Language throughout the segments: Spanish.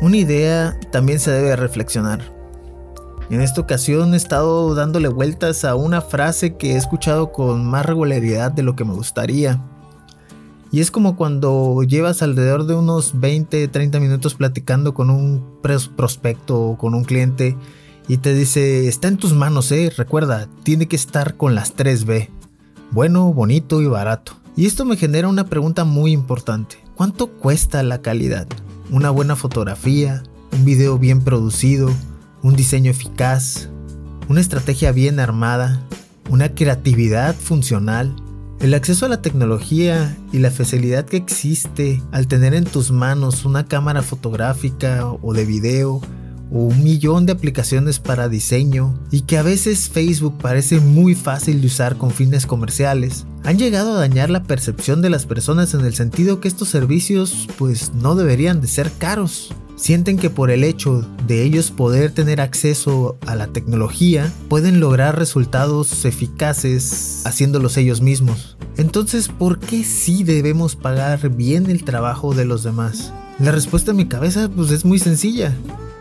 una idea también se debe reflexionar. En esta ocasión he estado dándole vueltas a una frase que he escuchado con más regularidad de lo que me gustaría. Y es como cuando llevas alrededor de unos 20, 30 minutos platicando con un prospecto o con un cliente y te dice, está en tus manos, eh, recuerda, tiene que estar con las 3B. Bueno, bonito y barato. Y esto me genera una pregunta muy importante. ¿Cuánto cuesta la calidad? Una buena fotografía, un video bien producido, un diseño eficaz, una estrategia bien armada, una creatividad funcional. El acceso a la tecnología y la facilidad que existe al tener en tus manos una cámara fotográfica o de video o un millón de aplicaciones para diseño y que a veces Facebook parece muy fácil de usar con fines comerciales, han llegado a dañar la percepción de las personas en el sentido que estos servicios pues no deberían de ser caros sienten que por el hecho de ellos poder tener acceso a la tecnología, pueden lograr resultados eficaces haciéndolos ellos mismos. Entonces, ¿por qué sí debemos pagar bien el trabajo de los demás? La respuesta en mi cabeza pues es muy sencilla,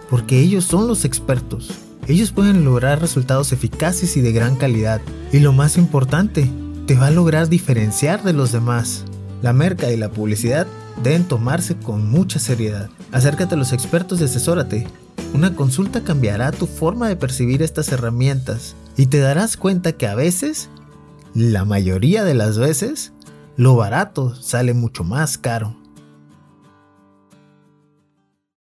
porque ellos son los expertos. Ellos pueden lograr resultados eficaces y de gran calidad. Y lo más importante, te va a lograr diferenciar de los demás. La merca y la publicidad deben tomarse con mucha seriedad. Acércate a los expertos y asesórate. Una consulta cambiará tu forma de percibir estas herramientas y te darás cuenta que a veces, la mayoría de las veces, lo barato sale mucho más caro.